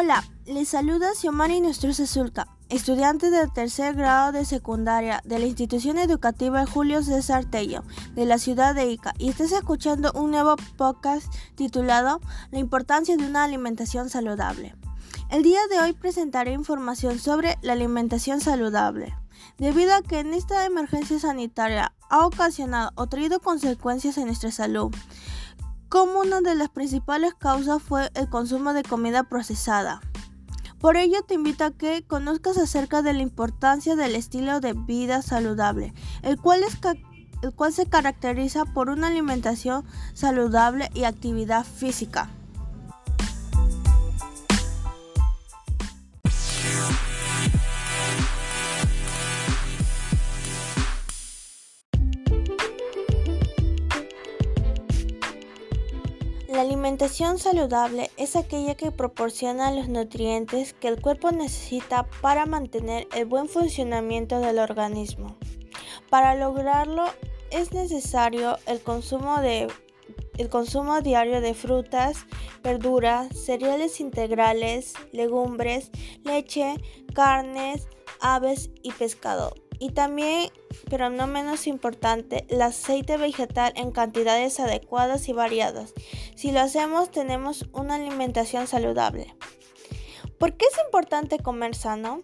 Hola, les saluda Xiomari Nostroza Zulca, estudiante del tercer grado de secundaria de la institución educativa Julio César Tello de la ciudad de Ica y estás escuchando un nuevo podcast titulado La importancia de una alimentación saludable. El día de hoy presentaré información sobre la alimentación saludable, debido a que en esta emergencia sanitaria ha ocasionado o traído consecuencias en nuestra salud como una de las principales causas fue el consumo de comida procesada. Por ello te invito a que conozcas acerca de la importancia del estilo de vida saludable, el cual, el cual se caracteriza por una alimentación saludable y actividad física. La alimentación saludable es aquella que proporciona los nutrientes que el cuerpo necesita para mantener el buen funcionamiento del organismo. Para lograrlo es necesario el consumo, de, el consumo diario de frutas, verduras, cereales integrales, legumbres, leche, carnes, aves y pescado y también, pero no menos importante, el aceite vegetal en cantidades adecuadas y variadas. Si lo hacemos tenemos una alimentación saludable. ¿Por qué es importante comer sano?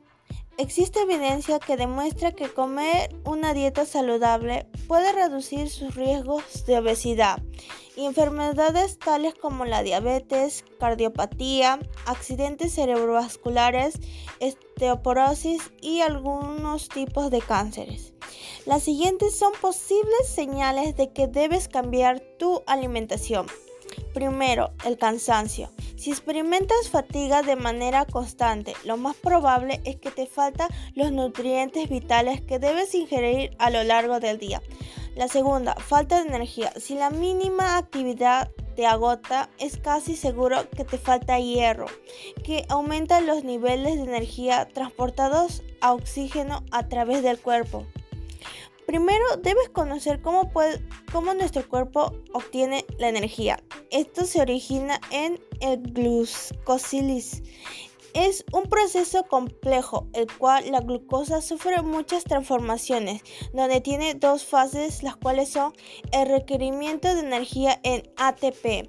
Existe evidencia que demuestra que comer una dieta saludable puede reducir sus riesgos de obesidad y enfermedades tales como la diabetes, cardiopatía, accidentes cerebrovasculares, osteoporosis y algunos tipos de cánceres. Las siguientes son posibles señales de que debes cambiar tu alimentación. Primero, el cansancio. Si experimentas fatiga de manera constante, lo más probable es que te faltan los nutrientes vitales que debes ingerir a lo largo del día. La segunda, falta de energía. Si la mínima actividad te agota, es casi seguro que te falta hierro, que aumenta los niveles de energía transportados a oxígeno a través del cuerpo. Primero debes conocer cómo, nuestro cuerpo obtiene la energía. Esto se origina en el glucosilis. Es un proceso complejo, el cual la glucosa sufre muchas transformaciones, donde tiene dos fases, las cuales son el requerimiento de energía en ATP.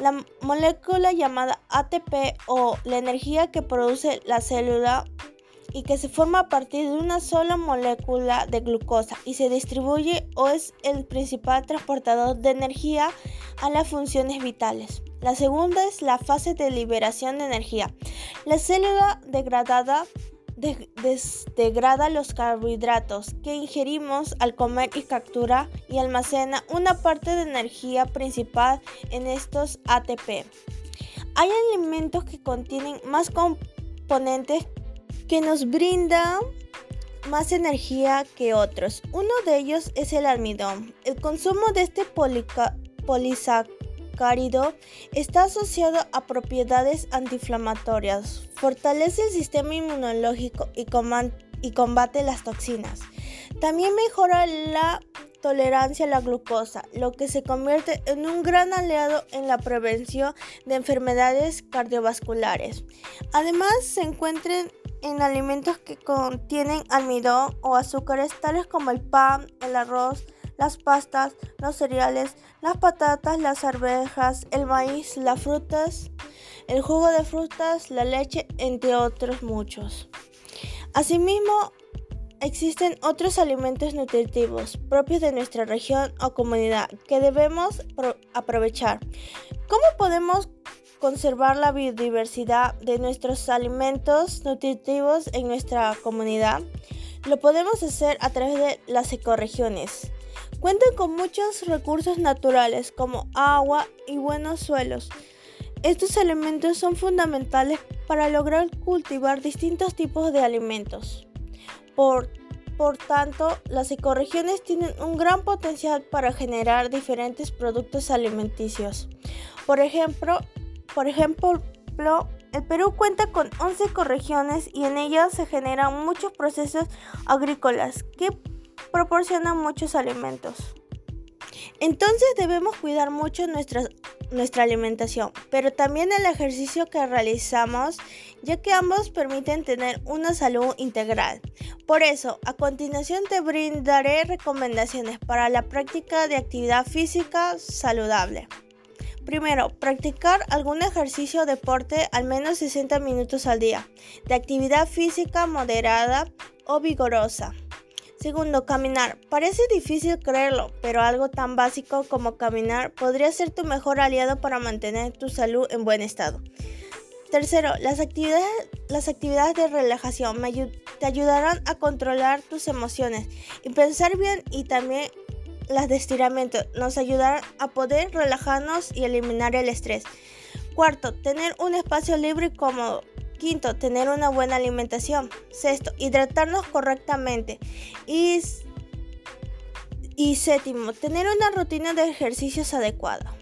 La molécula llamada ATP o la energía que produce la célula y que se forma a partir de una sola molécula de glucosa y se distribuye o es el principal transportador de energía a las funciones vitales. La segunda es la fase de liberación de energía. La célula degradada degrada los carbohidratos que ingerimos al comer y captura y almacena una parte de energía principal en estos ATP. Hay alimentos que contienen más componentes que nos brinda más energía que otros. Uno de ellos es el almidón. El consumo de este polisacárido está asociado a propiedades antiinflamatorias, fortalece el sistema inmunológico y, y combate las toxinas. También mejora la tolerancia a la glucosa, lo que se convierte en un gran aliado en la prevención de enfermedades cardiovasculares. Además, se encuentran en alimentos que contienen almidón o azúcares tales como el pan, el arroz, las pastas, los cereales, las patatas, las arvejas, el maíz, las frutas, el jugo de frutas, la leche, entre otros muchos. Asimismo, existen otros alimentos nutritivos propios de nuestra región o comunidad que debemos aprovechar. ¿Cómo podemos conservar la biodiversidad de nuestros alimentos nutritivos en nuestra comunidad? Lo podemos hacer a través de las ecoregiones. Cuentan con muchos recursos naturales como agua y buenos suelos. Estos elementos son fundamentales para lograr cultivar distintos tipos de alimentos. Por, por tanto, las ecoregiones tienen un gran potencial para generar diferentes productos alimenticios. Por ejemplo, por ejemplo, el Perú cuenta con 11 ecorregiones y en ellas se generan muchos procesos agrícolas que proporcionan muchos alimentos. Entonces debemos cuidar mucho nuestras nuestra alimentación, pero también el ejercicio que realizamos, ya que ambos permiten tener una salud integral. Por eso, a continuación te brindaré recomendaciones para la práctica de actividad física saludable. Primero, practicar algún ejercicio o deporte al menos 60 minutos al día, de actividad física moderada o vigorosa. Segundo, caminar. Parece difícil creerlo, pero algo tan básico como caminar podría ser tu mejor aliado para mantener tu salud en buen estado. Tercero, las actividades, las actividades de relajación te ayudarán a controlar tus emociones y pensar bien y también las de estiramiento nos ayudarán a poder relajarnos y eliminar el estrés. Cuarto, tener un espacio libre y cómodo. Quinto, tener una buena alimentación. Sexto, hidratarnos correctamente. Y, y séptimo, tener una rutina de ejercicios adecuada.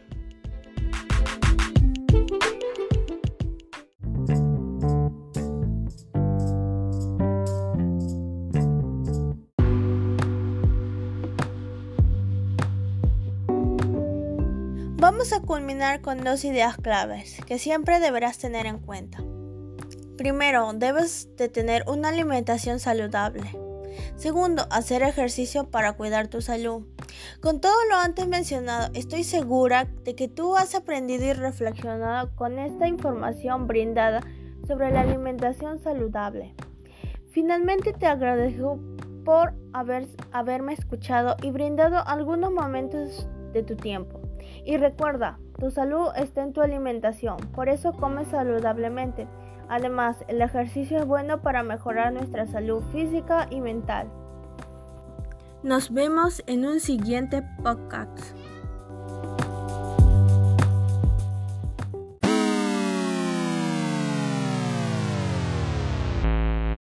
Vamos a culminar con dos ideas claves que siempre deberás tener en cuenta. Primero, debes de tener una alimentación saludable. Segundo, hacer ejercicio para cuidar tu salud. Con todo lo antes mencionado, estoy segura de que tú has aprendido y reflexionado con esta información brindada sobre la alimentación saludable. Finalmente te agradezco por haber, haberme escuchado y brindado algunos momentos de tu tiempo. Y recuerda, tu salud está en tu alimentación, por eso come saludablemente. Además, el ejercicio es bueno para mejorar nuestra salud física y mental. Nos vemos en un siguiente podcast.